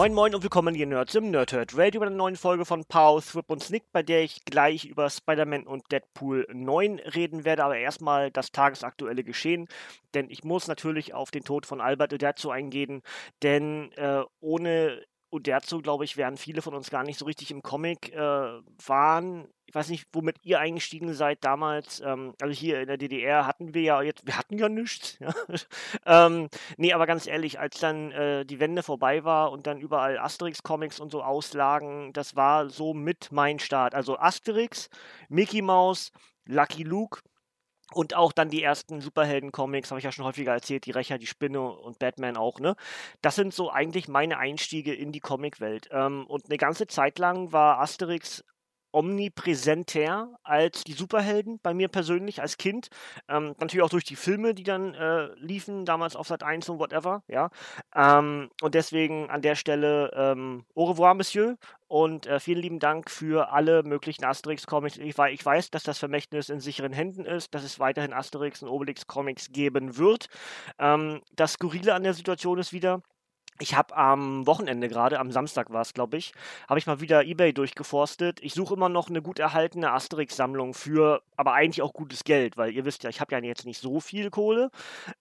Moin Moin und willkommen hier Nerds im Nerdhurt Radio bei einer neuen Folge von Pow, Thrip und Snick, bei der ich gleich über Spider-Man und Deadpool 9 reden werde, aber erstmal das tagesaktuelle Geschehen, denn ich muss natürlich auf den Tod von Albert Uderzo eingehen, denn äh, ohne Uderzo, glaube ich, wären viele von uns gar nicht so richtig im Comic äh, waren. Ich weiß nicht, womit ihr eingestiegen seid damals. Ähm, also hier in der DDR hatten wir ja jetzt, wir hatten ja nichts. Ja? ähm, nee, aber ganz ehrlich, als dann äh, die Wende vorbei war und dann überall Asterix-Comics und so auslagen, das war so mit mein Start. Also Asterix, Mickey Mouse, Lucky Luke, und auch dann die ersten Superhelden-Comics, habe ich ja schon häufiger erzählt, die Rächer, die Spinne und Batman auch, ne? Das sind so eigentlich meine Einstiege in die Comicwelt. Ähm, und eine ganze Zeit lang war Asterix omnipräsenter als die Superhelden bei mir persönlich als Kind. Ähm, natürlich auch durch die Filme, die dann äh, liefen, damals auf Sat 1 und whatever, ja. Ähm, und deswegen an der Stelle ähm, au revoir, Monsieur. Und äh, vielen lieben Dank für alle möglichen Asterix-Comics. Ich, ich, weiß, dass das Vermächtnis in sicheren Händen ist, dass es weiterhin Asterix und Obelix-Comics geben wird. Ähm, das Skurrile an der Situation ist wieder, ich habe am Wochenende gerade, am Samstag war es, glaube ich, habe ich mal wieder eBay durchgeforstet. Ich suche immer noch eine gut erhaltene Asterix-Sammlung für, aber eigentlich auch gutes Geld, weil ihr wisst ja, ich habe ja jetzt nicht so viel Kohle.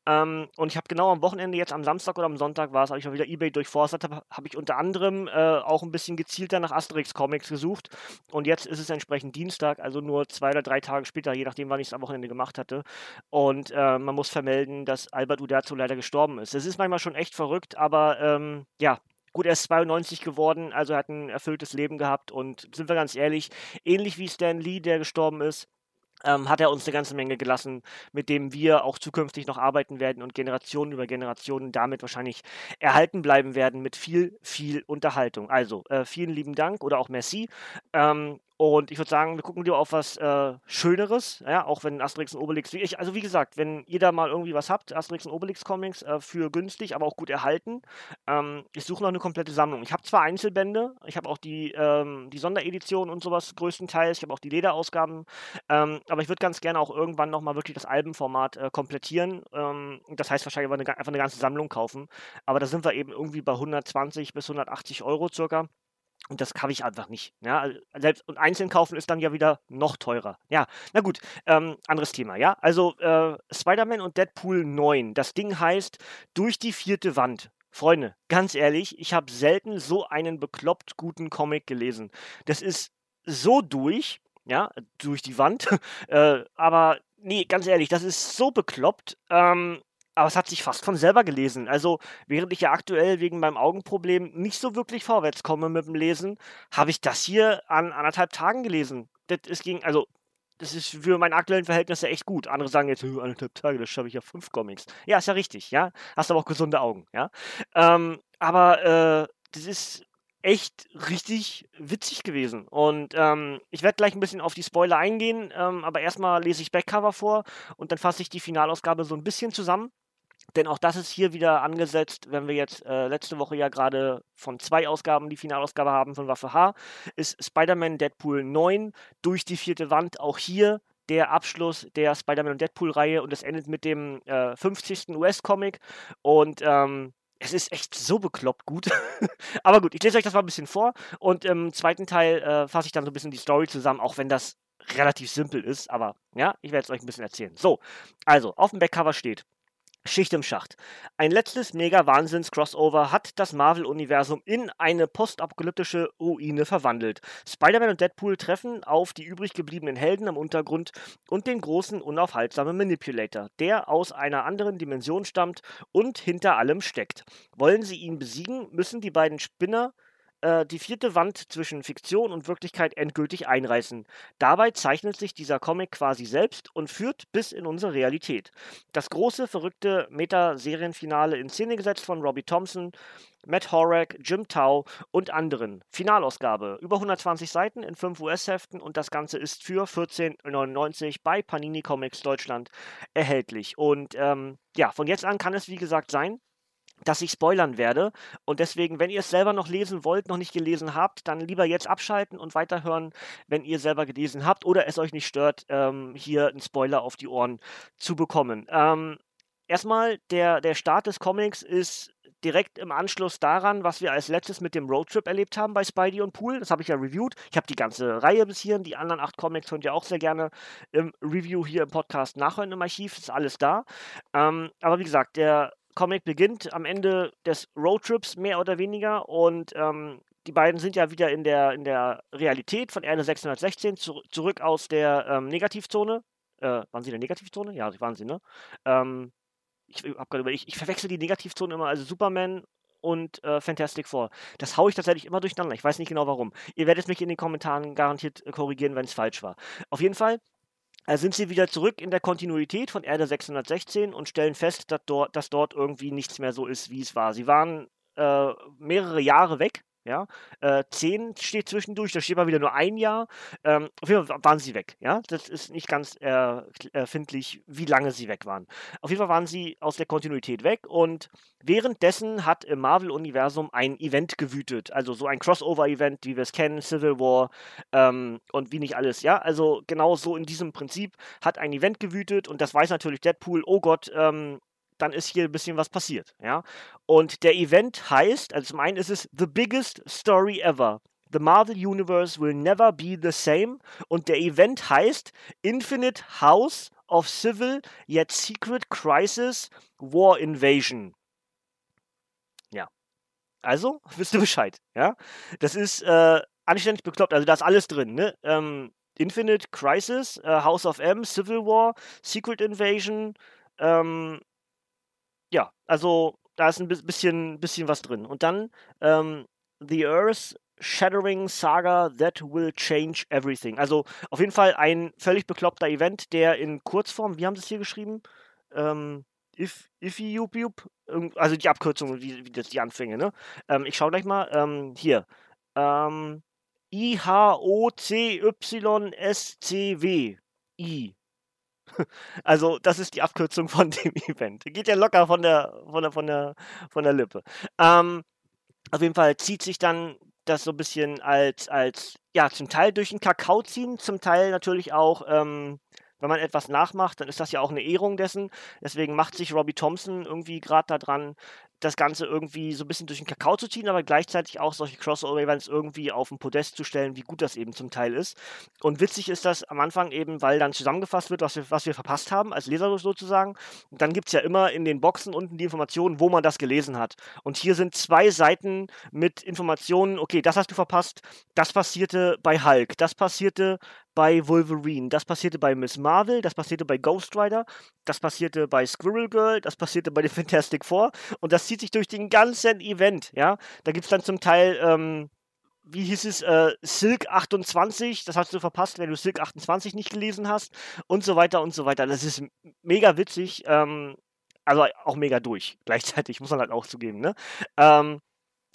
Ähm, und ich habe genau am Wochenende, jetzt am Samstag oder am Sonntag war es, habe ich mal wieder eBay durchforstet, habe hab ich unter anderem äh, auch ein bisschen gezielter nach Asterix-Comics gesucht. Und jetzt ist es entsprechend Dienstag, also nur zwei oder drei Tage später, je nachdem, wann ich es am Wochenende gemacht hatte. Und äh, man muss vermelden, dass Albert Uderzo leider gestorben ist. Das ist manchmal schon echt verrückt, aber äh, ähm, ja, gut, er ist 92 geworden, also hat ein erfülltes Leben gehabt und sind wir ganz ehrlich, ähnlich wie Stan Lee, der gestorben ist, ähm, hat er uns eine ganze Menge gelassen, mit dem wir auch zukünftig noch arbeiten werden und Generationen über Generationen damit wahrscheinlich erhalten bleiben werden mit viel, viel Unterhaltung. Also äh, vielen lieben Dank oder auch Merci. Ähm, und ich würde sagen, wir gucken lieber auf was äh, Schöneres, ja, auch wenn Asterix und Obelix, wie ich, also wie gesagt, wenn ihr da mal irgendwie was habt, Asterix und Obelix Comics, äh, für günstig, aber auch gut erhalten, ähm, ich suche noch eine komplette Sammlung. Ich habe zwar Einzelbände, ich habe auch die, ähm, die Sonderedition und sowas größtenteils, ich habe auch die Lederausgaben, ähm, aber ich würde ganz gerne auch irgendwann nochmal wirklich das Albenformat äh, komplettieren. Ähm, das heißt wahrscheinlich einfach eine ganze Sammlung kaufen. Aber da sind wir eben irgendwie bei 120 bis 180 Euro circa. Und das kann ich einfach nicht. Ja, also, selbst und einzeln kaufen ist dann ja wieder noch teurer. Ja, na gut, ähm, anderes Thema. Ja, also äh, Spider-Man und Deadpool 9. Das Ding heißt durch die vierte Wand. Freunde, ganz ehrlich, ich habe selten so einen bekloppt guten Comic gelesen. Das ist so durch, ja, durch die Wand. äh, aber nee, ganz ehrlich, das ist so bekloppt. Ähm, aber es hat sich fast von selber gelesen. Also, während ich ja aktuell wegen meinem Augenproblem nicht so wirklich vorwärts komme mit dem Lesen, habe ich das hier an anderthalb Tagen gelesen. Das ist gegen, also, das ist für meine aktuellen Verhältnisse echt gut. Andere sagen jetzt, anderthalb Tage, das schaffe ich ja fünf Comics. Ja, ist ja richtig, ja. Hast aber auch gesunde Augen, ja. Ähm, aber äh, das ist echt richtig witzig gewesen. Und ähm, ich werde gleich ein bisschen auf die Spoiler eingehen, ähm, aber erstmal lese ich Backcover vor und dann fasse ich die Finalausgabe so ein bisschen zusammen. Denn auch das ist hier wieder angesetzt, wenn wir jetzt äh, letzte Woche ja gerade von zwei Ausgaben die Finalausgabe haben von Waffe H, ist Spider-Man Deadpool 9 durch die vierte Wand auch hier der Abschluss der Spider-Man und Deadpool-Reihe und es endet mit dem äh, 50. US-Comic und ähm, es ist echt so bekloppt gut. Aber gut, ich lese euch das mal ein bisschen vor und im zweiten Teil äh, fasse ich dann so ein bisschen die Story zusammen, auch wenn das relativ simpel ist. Aber ja, ich werde es euch ein bisschen erzählen. So, also auf dem Backcover steht Schicht im Schacht. Ein letztes Mega-Wahnsinns-Crossover hat das Marvel-Universum in eine postapokalyptische Ruine verwandelt. Spider-Man und Deadpool treffen auf die übrig gebliebenen Helden am Untergrund und den großen, unaufhaltsamen Manipulator, der aus einer anderen Dimension stammt und hinter allem steckt. Wollen sie ihn besiegen, müssen die beiden Spinner äh, die vierte Wand zwischen Fiktion und Wirklichkeit endgültig einreißen. Dabei zeichnet sich dieser Comic quasi selbst und führt bis in unsere Realität. Das große, verrückte Meta-Serienfinale in Szene gesetzt von Robbie Thompson, Matt Horak, Jim Tau und anderen. Finalausgabe. Über 120 Seiten in 5 US-Heften und das Ganze ist für 14,99 bei Panini Comics Deutschland erhältlich. Und ähm, ja, von jetzt an kann es wie gesagt sein, dass ich spoilern werde. Und deswegen, wenn ihr es selber noch lesen wollt, noch nicht gelesen habt, dann lieber jetzt abschalten und weiterhören, wenn ihr selber gelesen habt oder es euch nicht stört, ähm, hier einen Spoiler auf die Ohren zu bekommen. Ähm, erstmal, der, der Start des Comics ist direkt im Anschluss daran, was wir als letztes mit dem Roadtrip erlebt haben bei Spidey und Pool. Das habe ich ja reviewed. Ich habe die ganze Reihe bis hierhin. Die anderen acht Comics könnt ihr auch sehr gerne im Review hier im Podcast nachhören im Archiv. Ist alles da. Ähm, aber wie gesagt, der Comic beginnt am Ende des Roadtrips mehr oder weniger und ähm, die beiden sind ja wieder in der, in der Realität von Erde 616 zu, zurück aus der ähm, Negativzone. Äh, waren sie in der Negativzone? Ja, waren sie, ne? Ähm, ich hab gerade ich, ich verwechsel die Negativzone immer, also Superman und äh, Fantastic Four. Das haue ich tatsächlich immer durcheinander. Ich weiß nicht genau warum. Ihr werdet mich in den Kommentaren garantiert äh, korrigieren, wenn es falsch war. Auf jeden Fall sind sie wieder zurück in der Kontinuität von Erde 616 und stellen fest, dass dort, dass dort irgendwie nichts mehr so ist, wie es war. Sie waren äh, mehrere Jahre weg ja, äh, 10 steht zwischendurch, da steht mal wieder nur ein Jahr. Ähm, auf jeden Fall waren sie weg. Ja, das ist nicht ganz erfindlich, wie lange sie weg waren. Auf jeden Fall waren sie aus der Kontinuität weg und währenddessen hat im Marvel-Universum ein Event gewütet. Also so ein Crossover-Event, wie wir es kennen, Civil War ähm, und wie nicht alles. Ja, also genau so in diesem Prinzip hat ein Event gewütet und das weiß natürlich Deadpool. Oh Gott, ähm, dann ist hier ein bisschen was passiert. Ja? Und der Event heißt, also zum einen ist es The Biggest Story Ever. The Marvel Universe will never be the same. Und der Event heißt Infinite House of Civil yet Secret Crisis War Invasion. Ja. Also, wisst ihr Bescheid, ja? Das ist äh, anständig bekloppt, also da ist alles drin, ne? Ähm, Infinite Crisis, äh, House of M, Civil War, Secret Invasion, ähm, ja, also da ist ein bisschen, bisschen was drin. Und dann ähm, The Earth Shattering Saga That Will Change Everything. Also auf jeden Fall ein völlig bekloppter Event, der in Kurzform, wie haben sie es hier geschrieben? Ähm, if, if you, also die Abkürzung, wie, wie das die Anfänge, ne? Ähm, ich schaue gleich mal. Ähm, hier. Ähm, I-H-O-C-Y-S-C-W. I. Also, das ist die Abkürzung von dem Event. Geht ja locker von der, von der, von der, von der Lippe. Ähm, auf jeden Fall zieht sich dann das so ein bisschen als, als, ja, zum Teil durch den Kakao ziehen, zum Teil natürlich auch, ähm, wenn man etwas nachmacht, dann ist das ja auch eine Ehrung dessen. Deswegen macht sich Robbie Thompson irgendwie gerade daran, das Ganze irgendwie so ein bisschen durch den Kakao zu ziehen, aber gleichzeitig auch solche Crossover-Events irgendwie auf den Podest zu stellen, wie gut das eben zum Teil ist. Und witzig ist das am Anfang eben, weil dann zusammengefasst wird, was wir, was wir verpasst haben, als Leser sozusagen. Und dann gibt es ja immer in den Boxen unten die Informationen, wo man das gelesen hat. Und hier sind zwei Seiten mit Informationen, okay, das hast du verpasst, das passierte bei Hulk, das passierte bei Wolverine, das passierte bei Miss Marvel, das passierte bei Ghost Rider, das passierte bei Squirrel Girl, das passierte bei den Fantastic Four und das zieht sich durch den ganzen Event, ja. Da gibt es dann zum Teil, ähm, wie hieß es, äh, Silk 28, das hast du verpasst, wenn du Silk 28 nicht gelesen hast und so weiter und so weiter. Das ist mega witzig, ähm, also auch mega durch, gleichzeitig, muss man halt auch zugeben, ne? Ähm,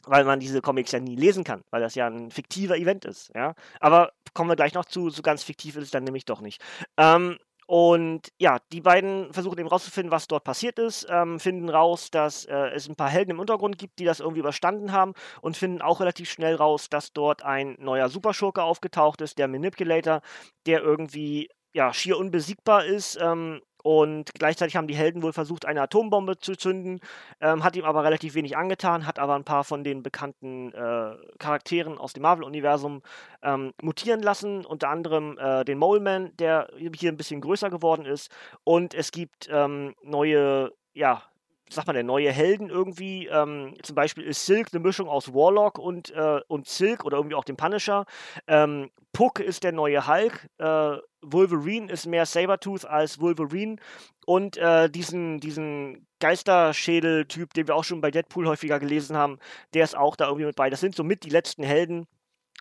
weil man diese Comics ja nie lesen kann, weil das ja ein fiktiver Event ist, ja. Aber kommen wir gleich noch zu, so ganz fiktiv ist es dann nämlich doch nicht. Ähm, und ja, die beiden versuchen eben rauszufinden, was dort passiert ist, ähm, finden raus, dass äh, es ein paar Helden im Untergrund gibt, die das irgendwie überstanden haben und finden auch relativ schnell raus, dass dort ein neuer Superschurke aufgetaucht ist, der Manipulator, der irgendwie ja schier unbesiegbar ist ähm, und gleichzeitig haben die Helden wohl versucht, eine Atombombe zu zünden, ähm, hat ihm aber relativ wenig angetan, hat aber ein paar von den bekannten äh, Charakteren aus dem Marvel-Universum ähm, mutieren lassen, unter anderem äh, den Mole Man, der hier ein bisschen größer geworden ist. Und es gibt ähm, neue, ja, sag mal, der neue Helden irgendwie. Ähm, zum Beispiel ist Silk eine Mischung aus Warlock und, äh, und Silk oder irgendwie auch dem Punisher. Ähm, Puck ist der neue Hulk. Äh, Wolverine ist mehr Sabertooth als Wolverine. Und äh, diesen, diesen Geisterschädel-Typ, den wir auch schon bei Deadpool häufiger gelesen haben, der ist auch da irgendwie mit bei. Das sind somit die letzten Helden.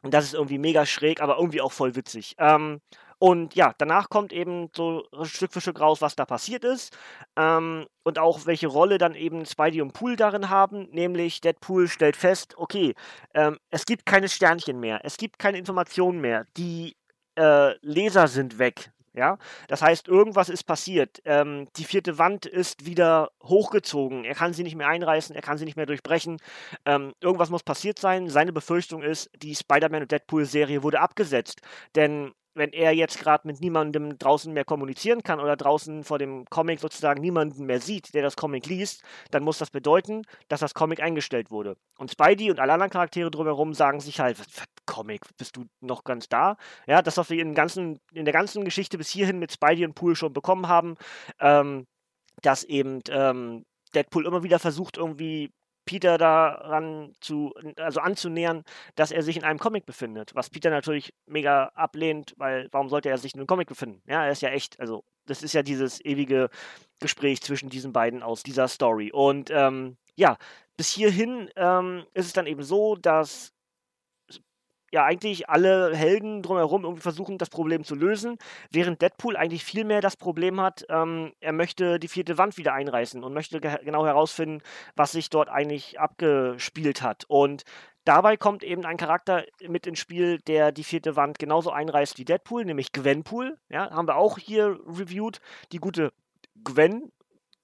Und das ist irgendwie mega schräg, aber irgendwie auch voll witzig. Ähm, und ja, danach kommt eben so Stück für Stück raus, was da passiert ist. Ähm, und auch welche Rolle dann eben Spidey und Pool darin haben. Nämlich Deadpool stellt fest, okay, ähm, es gibt keine Sternchen mehr, es gibt keine Informationen mehr. Die äh, Leser sind weg. Ja, das heißt, irgendwas ist passiert. Ähm, die vierte Wand ist wieder hochgezogen. Er kann sie nicht mehr einreißen, er kann sie nicht mehr durchbrechen. Ähm, irgendwas muss passiert sein. Seine Befürchtung ist, die Spider-Man und Deadpool-Serie wurde abgesetzt. Denn wenn er jetzt gerade mit niemandem draußen mehr kommunizieren kann oder draußen vor dem Comic sozusagen niemanden mehr sieht, der das Comic liest, dann muss das bedeuten, dass das Comic eingestellt wurde. Und Spidey und alle anderen Charaktere drumherum sagen sich halt, Comic, bist du noch ganz da? Ja, das, was wir in, ganzen, in der ganzen Geschichte bis hierhin mit Spidey und Pool schon bekommen haben, ähm, dass eben ähm, Deadpool immer wieder versucht, irgendwie Peter daran zu, also anzunähern, dass er sich in einem Comic befindet. Was Peter natürlich mega ablehnt, weil warum sollte er sich in einem Comic befinden? Ja, er ist ja echt, also das ist ja dieses ewige Gespräch zwischen diesen beiden aus dieser Story. Und ähm, ja, bis hierhin ähm, ist es dann eben so, dass ja eigentlich alle Helden drumherum irgendwie versuchen, das Problem zu lösen, während Deadpool eigentlich viel mehr das Problem hat, ähm, er möchte die vierte Wand wieder einreißen und möchte ge genau herausfinden, was sich dort eigentlich abgespielt hat. Und dabei kommt eben ein Charakter mit ins Spiel, der die vierte Wand genauso einreißt wie Deadpool, nämlich Gwenpool. Ja, haben wir auch hier reviewed. Die gute Gwen,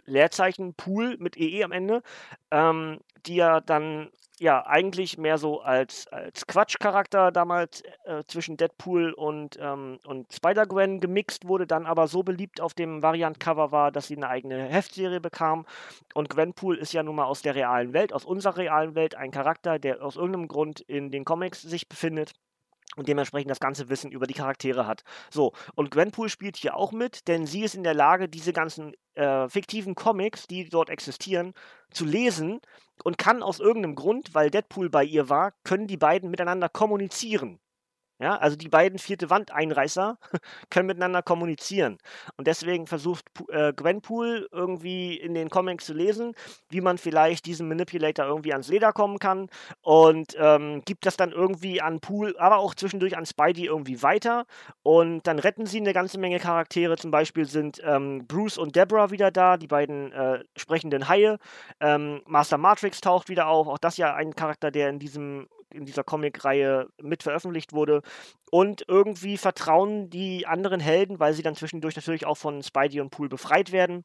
Leerzeichen Pool mit EE am Ende, ähm, die ja dann ja eigentlich mehr so als, als Quatschcharakter damals äh, zwischen Deadpool und, ähm, und Spider-Gwen gemixt wurde, dann aber so beliebt auf dem Variant-Cover war, dass sie eine eigene Heftserie bekam. Und Gwenpool ist ja nun mal aus der realen Welt, aus unserer realen Welt, ein Charakter, der aus irgendeinem Grund in den Comics sich befindet und dementsprechend das ganze Wissen über die Charaktere hat. So, und Gwenpool spielt hier auch mit, denn sie ist in der Lage, diese ganzen äh, fiktiven Comics, die dort existieren, zu lesen und kann aus irgendeinem Grund, weil Deadpool bei ihr war, können die beiden miteinander kommunizieren. Ja, also die beiden vierte Wandeinreißer können miteinander kommunizieren. Und deswegen versucht äh, Gwenpool irgendwie in den Comics zu lesen, wie man vielleicht diesem Manipulator irgendwie ans Leder kommen kann. Und ähm, gibt das dann irgendwie an Pool, aber auch zwischendurch an Spidey irgendwie weiter. Und dann retten sie eine ganze Menge Charaktere. Zum Beispiel sind ähm, Bruce und Deborah wieder da, die beiden äh, sprechenden Haie. Ähm, Master Matrix taucht wieder auf. Auch das ja ein Charakter, der in diesem in dieser Comic-Reihe mit veröffentlicht wurde. Und irgendwie vertrauen die anderen Helden, weil sie dann zwischendurch natürlich auch von Spidey und Pool befreit werden,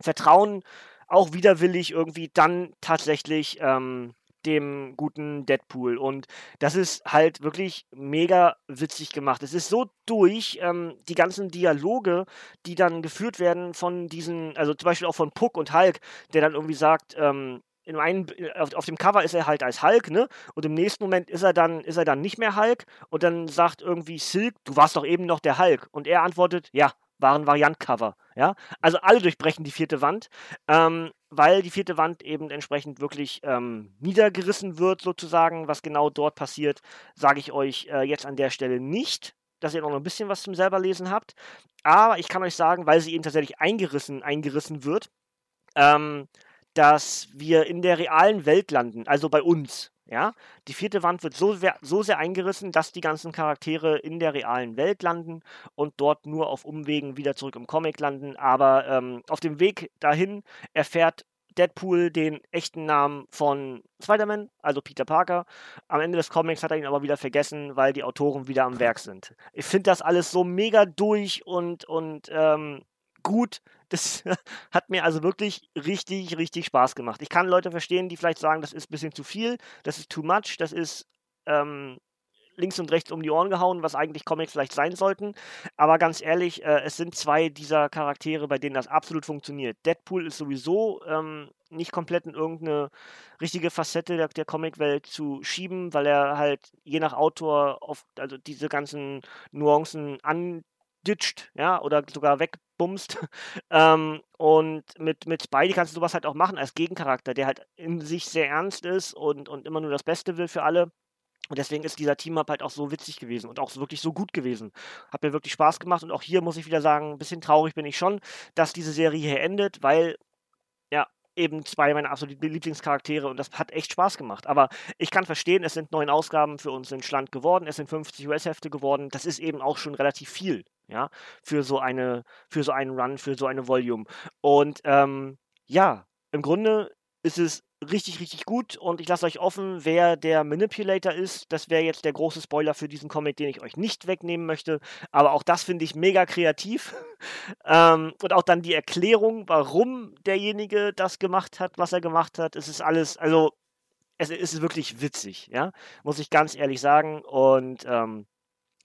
vertrauen auch widerwillig irgendwie dann tatsächlich ähm, dem guten Deadpool. Und das ist halt wirklich mega witzig gemacht. Es ist so durch, ähm, die ganzen Dialoge, die dann geführt werden von diesen, also zum Beispiel auch von Puck und Hulk, der dann irgendwie sagt, ähm, in einem, auf, auf, dem Cover ist er halt als Hulk, ne? Und im nächsten Moment ist er dann, ist er dann nicht mehr Hulk und dann sagt irgendwie Silk, du warst doch eben noch der Hulk. Und er antwortet, ja, waren Variant-Cover. Ja? Also alle durchbrechen die vierte Wand, ähm, weil die vierte Wand eben entsprechend wirklich ähm, niedergerissen wird, sozusagen. Was genau dort passiert, sage ich euch äh, jetzt an der Stelle nicht dass ihr noch ein bisschen was zum selber lesen habt. Aber ich kann euch sagen, weil sie eben tatsächlich eingerissen, eingerissen wird, ähm, dass wir in der realen Welt landen, also bei uns. Ja, die vierte Wand wird so, so sehr eingerissen, dass die ganzen Charaktere in der realen Welt landen und dort nur auf Umwegen wieder zurück im Comic landen. Aber ähm, auf dem Weg dahin erfährt Deadpool den echten Namen von Spider-Man, also Peter Parker. Am Ende des Comics hat er ihn aber wieder vergessen, weil die Autoren wieder am Werk sind. Ich finde das alles so mega durch und, und ähm, gut. Das hat mir also wirklich richtig, richtig Spaß gemacht. Ich kann Leute verstehen, die vielleicht sagen, das ist ein bisschen zu viel, das ist too much, das ist ähm, links und rechts um die Ohren gehauen, was eigentlich Comics vielleicht sein sollten. Aber ganz ehrlich, äh, es sind zwei dieser Charaktere, bei denen das absolut funktioniert. Deadpool ist sowieso ähm, nicht komplett in irgendeine richtige Facette der, der Comicwelt zu schieben, weil er halt je nach Autor auf, also diese ganzen Nuancen anditscht, ja, oder sogar weg bumst. ähm, und mit, mit Spidey kannst du sowas halt auch machen als Gegencharakter, der halt in sich sehr ernst ist und, und immer nur das Beste will für alle. Und deswegen ist dieser Team-Up halt auch so witzig gewesen und auch wirklich so gut gewesen. Hat mir wirklich Spaß gemacht und auch hier muss ich wieder sagen, ein bisschen traurig bin ich schon, dass diese Serie hier endet, weil ja, eben zwei meiner absoluten Lieblingscharaktere und das hat echt Spaß gemacht. Aber ich kann verstehen, es sind neun Ausgaben für uns in Schland geworden, es sind 50 US-Hefte geworden. Das ist eben auch schon relativ viel, ja, für so eine, für so einen Run, für so eine Volume. Und ähm, ja, im Grunde ist es richtig, richtig gut und ich lasse euch offen, wer der Manipulator ist. Das wäre jetzt der große Spoiler für diesen Comic, den ich euch nicht wegnehmen möchte. Aber auch das finde ich mega kreativ. ähm, und auch dann die Erklärung, warum derjenige das gemacht hat, was er gemacht hat. Es ist alles, also es ist wirklich witzig, ja, muss ich ganz ehrlich sagen. Und ähm,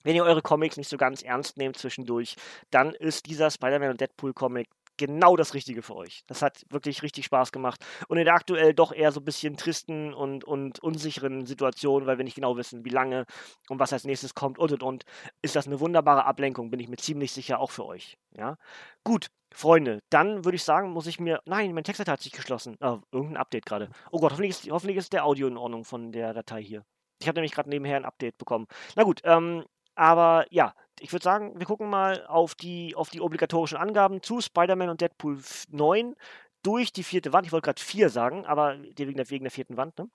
wenn ihr eure Comics nicht so ganz ernst nehmt zwischendurch, dann ist dieser Spider-Man und Deadpool Comic genau das Richtige für euch. Das hat wirklich richtig Spaß gemacht. Und in der aktuell doch eher so ein bisschen tristen und, und unsicheren Situation, weil wir nicht genau wissen, wie lange und was als nächstes kommt und und und, ist das eine wunderbare Ablenkung, bin ich mir ziemlich sicher auch für euch. Ja? Gut, Freunde, dann würde ich sagen, muss ich mir. Nein, mein Textdatei hat sich geschlossen. Oh, irgendein Update gerade. Oh Gott, hoffentlich ist, hoffentlich ist der Audio in Ordnung von der Datei hier. Ich habe nämlich gerade nebenher ein Update bekommen. Na gut, ähm, aber ja, ich würde sagen, wir gucken mal auf die, auf die obligatorischen Angaben zu Spider-Man und Deadpool 9 durch die vierte Wand. Ich wollte gerade vier sagen, aber wegen der, wegen der vierten Wand, ne?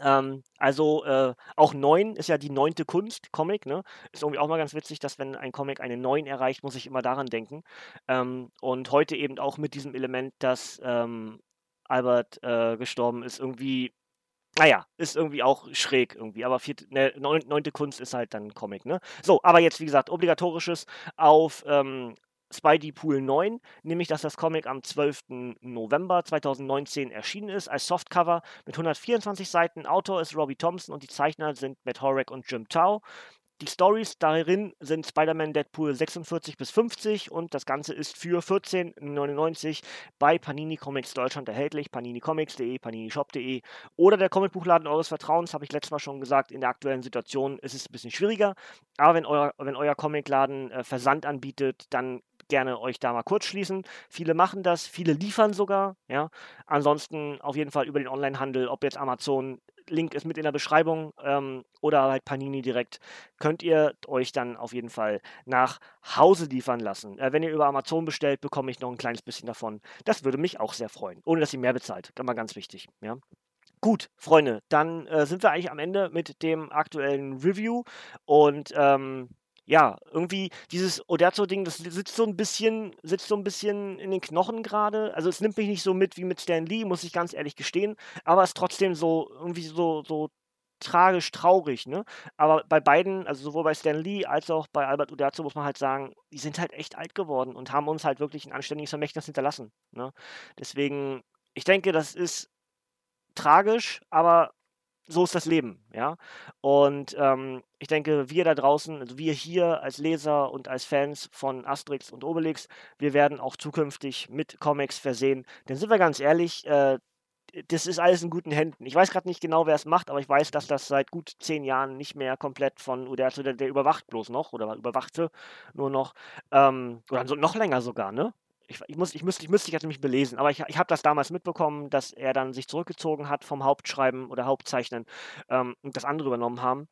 Ähm, also äh, auch 9 ist ja die neunte Kunst, Comic, ne? Ist irgendwie auch mal ganz witzig, dass wenn ein Comic eine 9 erreicht, muss ich immer daran denken. Ähm, und heute eben auch mit diesem Element, dass ähm, Albert äh, gestorben ist, irgendwie naja, ist irgendwie auch schräg irgendwie, aber vierte, ne, neunte Kunst ist halt dann Comic, ne? So, aber jetzt, wie gesagt, obligatorisches auf ähm, Spidey Pool 9, nämlich dass das Comic am 12. November 2019 erschienen ist, als Softcover mit 124 Seiten. Autor ist Robbie Thompson und die Zeichner sind Matt Horek und Jim Tao. Die Stories darin sind Spider-Man Deadpool 46 bis 50 und das Ganze ist für 14,99 bei Panini Comics Deutschland erhältlich. paninicomics.de, paninishop.de oder der Comicbuchladen eures Vertrauens, habe ich letztes Mal schon gesagt. In der aktuellen Situation ist es ein bisschen schwieriger, aber wenn euer, wenn euer Comicladen äh, Versand anbietet, dann gerne euch da mal kurz schließen. Viele machen das, viele liefern sogar. Ja. Ansonsten auf jeden Fall über den Onlinehandel, ob jetzt Amazon, Link ist mit in der Beschreibung ähm, oder halt Panini direkt, könnt ihr euch dann auf jeden Fall nach Hause liefern lassen. Äh, wenn ihr über Amazon bestellt, bekomme ich noch ein kleines bisschen davon. Das würde mich auch sehr freuen, ohne dass ihr mehr bezahlt. War ganz wichtig. Ja. Gut, Freunde, dann äh, sind wir eigentlich am Ende mit dem aktuellen Review und ähm, ja, irgendwie dieses Oderzo-Ding, das sitzt so ein bisschen, sitzt so ein bisschen in den Knochen gerade. Also es nimmt mich nicht so mit wie mit Stan Lee, muss ich ganz ehrlich gestehen. Aber es ist trotzdem so, irgendwie so, so tragisch traurig, ne? Aber bei beiden, also sowohl bei Stan Lee als auch bei Albert Uderzo muss man halt sagen, die sind halt echt alt geworden und haben uns halt wirklich ein anständiges Vermächtnis hinterlassen. Ne? Deswegen, ich denke, das ist tragisch, aber so ist das Leben, ja. Und ähm, ich denke, wir da draußen, also wir hier als Leser und als Fans von Asterix und Obelix, wir werden auch zukünftig mit Comics versehen. Denn sind wir ganz ehrlich, äh, das ist alles in guten Händen. Ich weiß gerade nicht genau, wer es macht, aber ich weiß, dass das seit gut zehn Jahren nicht mehr komplett von Uderzo, der, der überwacht bloß noch oder überwachte nur noch, ähm, oder noch länger sogar, ne? Ich, ich, muss, ich, müsste, ich müsste ich mich belesen, aber ich, ich habe das damals mitbekommen, dass er dann sich zurückgezogen hat vom Hauptschreiben oder Hauptzeichnen ähm, und das andere übernommen haben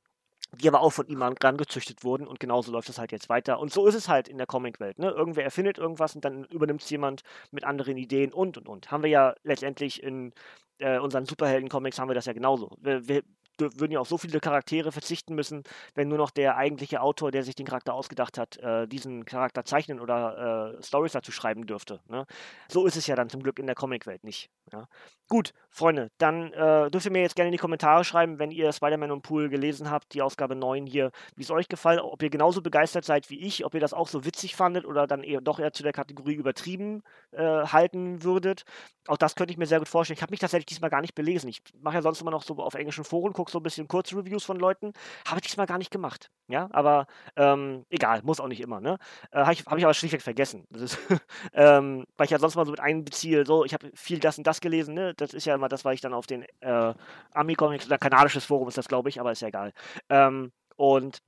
die aber auch von ihm angezüchtet wurden und genauso läuft es halt jetzt weiter. Und so ist es halt in der Comicwelt. Ne? Irgendwer erfindet irgendwas und dann übernimmt es jemand mit anderen Ideen und und und. Haben wir ja letztendlich in äh, unseren Superhelden-Comics haben wir das ja genauso. Wir, wir, würden ja auf so viele Charaktere verzichten müssen, wenn nur noch der eigentliche Autor, der sich den Charakter ausgedacht hat, äh, diesen Charakter zeichnen oder äh, Stories dazu schreiben dürfte. Ne? So ist es ja dann zum Glück in der Comicwelt nicht. Ja? Gut, Freunde, dann äh, dürft ihr mir jetzt gerne in die Kommentare schreiben, wenn ihr Spider-Man und Pool gelesen habt, die Ausgabe 9 hier, wie es euch gefallen, ob ihr genauso begeistert seid wie ich, ob ihr das auch so witzig fandet oder dann eher doch eher zu der Kategorie übertrieben äh, halten würdet. Auch das könnte ich mir sehr gut vorstellen. Ich habe mich tatsächlich diesmal gar nicht belesen. Ich mache ja sonst immer noch so auf englischen Foren, gucke so ein bisschen Kurzreviews von Leuten. Habe ich diesmal gar nicht gemacht. Ja, aber ähm, egal, muss auch nicht immer. Ne? Äh, habe ich, hab ich aber schlichtweg vergessen. Ist, ähm, weil ich ja sonst mal so mit einbeziehe, so, ich habe viel das und das gelesen. Ne? Das ist ja immer das, weil ich dann auf den äh, Ami-Comics oder kanadisches Forum ist das, glaube ich, aber ist ja egal. Ähm, und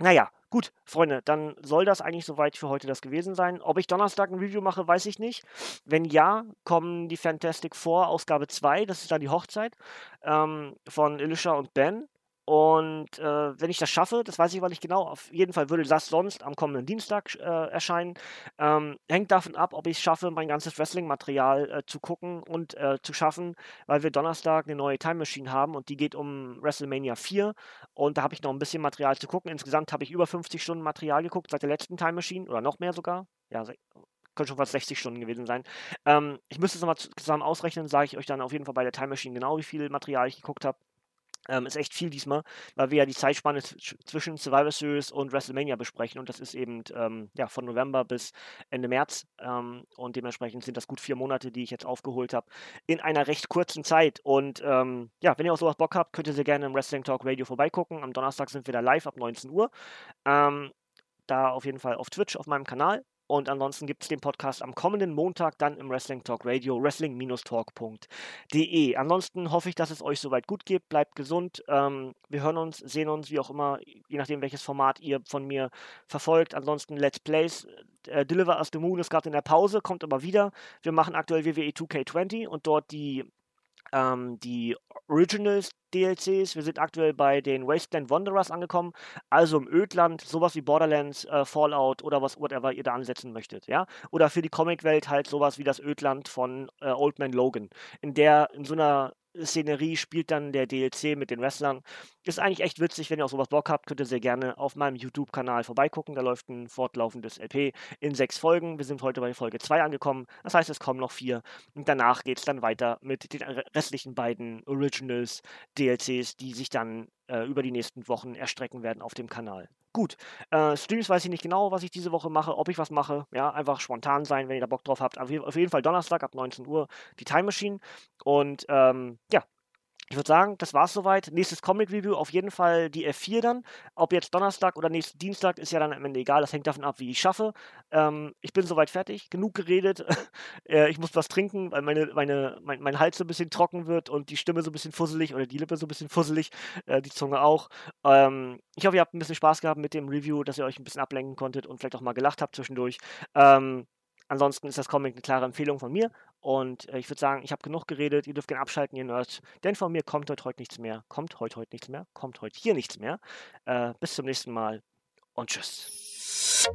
naja, Gut, Freunde, dann soll das eigentlich soweit für heute das gewesen sein. Ob ich Donnerstag ein Review mache, weiß ich nicht. Wenn ja, kommen die Fantastic Four Ausgabe 2, das ist dann die Hochzeit ähm, von Elisha und Ben. Und äh, wenn ich das schaffe, das weiß ich aber nicht genau, auf jeden Fall würde das sonst am kommenden Dienstag äh, erscheinen. Ähm, hängt davon ab, ob ich es schaffe, mein ganzes Wrestling-Material äh, zu gucken und äh, zu schaffen, weil wir Donnerstag eine neue Time Machine haben und die geht um WrestleMania 4. Und da habe ich noch ein bisschen Material zu gucken. Insgesamt habe ich über 50 Stunden Material geguckt seit der letzten Time Machine oder noch mehr sogar. Ja, könnte schon fast 60 Stunden gewesen sein. Ähm, ich müsste es nochmal zusammen ausrechnen, sage ich euch dann auf jeden Fall bei der Time Machine genau, wie viel Material ich geguckt habe. Ähm, ist echt viel diesmal, weil wir ja die Zeitspanne zwischen Survivor Series und WrestleMania besprechen und das ist eben ähm, ja, von November bis Ende März ähm, und dementsprechend sind das gut vier Monate, die ich jetzt aufgeholt habe, in einer recht kurzen Zeit. Und ähm, ja, wenn ihr auf sowas Bock habt, könnt ihr sehr gerne im Wrestling Talk Radio vorbeigucken. Am Donnerstag sind wir da live ab 19 Uhr. Ähm, da auf jeden Fall auf Twitch auf meinem Kanal. Und ansonsten gibt es den Podcast am kommenden Montag dann im Wrestling Talk Radio, wrestling-talk.de. Ansonsten hoffe ich, dass es euch soweit gut geht. Bleibt gesund. Ähm, wir hören uns, sehen uns, wie auch immer, je nachdem, welches Format ihr von mir verfolgt. Ansonsten Let's Plays. Äh, Deliver Us the Moon ist gerade in der Pause, kommt aber wieder. Wir machen aktuell WWE 2K20 und dort die ähm, die Originals DLCs. Wir sind aktuell bei den Wasteland Wanderers angekommen, also im Ödland, sowas wie Borderlands, äh, Fallout oder was whatever ihr da ansetzen möchtet, ja? Oder für die Comicwelt halt sowas wie das Ödland von äh, Old Man Logan, in der in so einer Szenerie spielt dann der DLC mit den Wrestlern. Ist eigentlich echt witzig, wenn ihr auf sowas Bock habt, könnt ihr sehr gerne auf meinem YouTube-Kanal vorbeigucken. Da läuft ein fortlaufendes LP in sechs Folgen. Wir sind heute bei Folge 2 angekommen. Das heißt, es kommen noch vier. Und danach geht es dann weiter mit den restlichen beiden Originals, DLCs, die sich dann äh, über die nächsten Wochen erstrecken werden auf dem Kanal. Gut, äh, Streams weiß ich nicht genau, was ich diese Woche mache, ob ich was mache. Ja, einfach spontan sein, wenn ihr da Bock drauf habt. Auf jeden Fall Donnerstag ab 19 Uhr die Time Machine. Und ähm, ja, ich würde sagen, das war's soweit. Nächstes Comic-Review auf jeden Fall die F4 dann. Ob jetzt Donnerstag oder nächsten Dienstag ist ja dann am Ende egal. Das hängt davon ab, wie ich schaffe. Ähm, ich bin soweit fertig. Genug geredet. äh, ich muss was trinken, weil meine, meine, mein, mein Hals so ein bisschen trocken wird und die Stimme so ein bisschen fusselig oder die Lippe so ein bisschen fusselig. Äh, die Zunge auch. Ähm, ich hoffe, ihr habt ein bisschen Spaß gehabt mit dem Review, dass ihr euch ein bisschen ablenken konntet und vielleicht auch mal gelacht habt zwischendurch. Ähm, Ansonsten ist das Comic eine klare Empfehlung von mir. Und äh, ich würde sagen, ich habe genug geredet. Ihr dürft gerne abschalten, ihr Nerds. Denn von mir kommt heute heute nichts mehr. Kommt heute heute nichts mehr. Kommt heute hier nichts mehr. Äh, bis zum nächsten Mal und tschüss.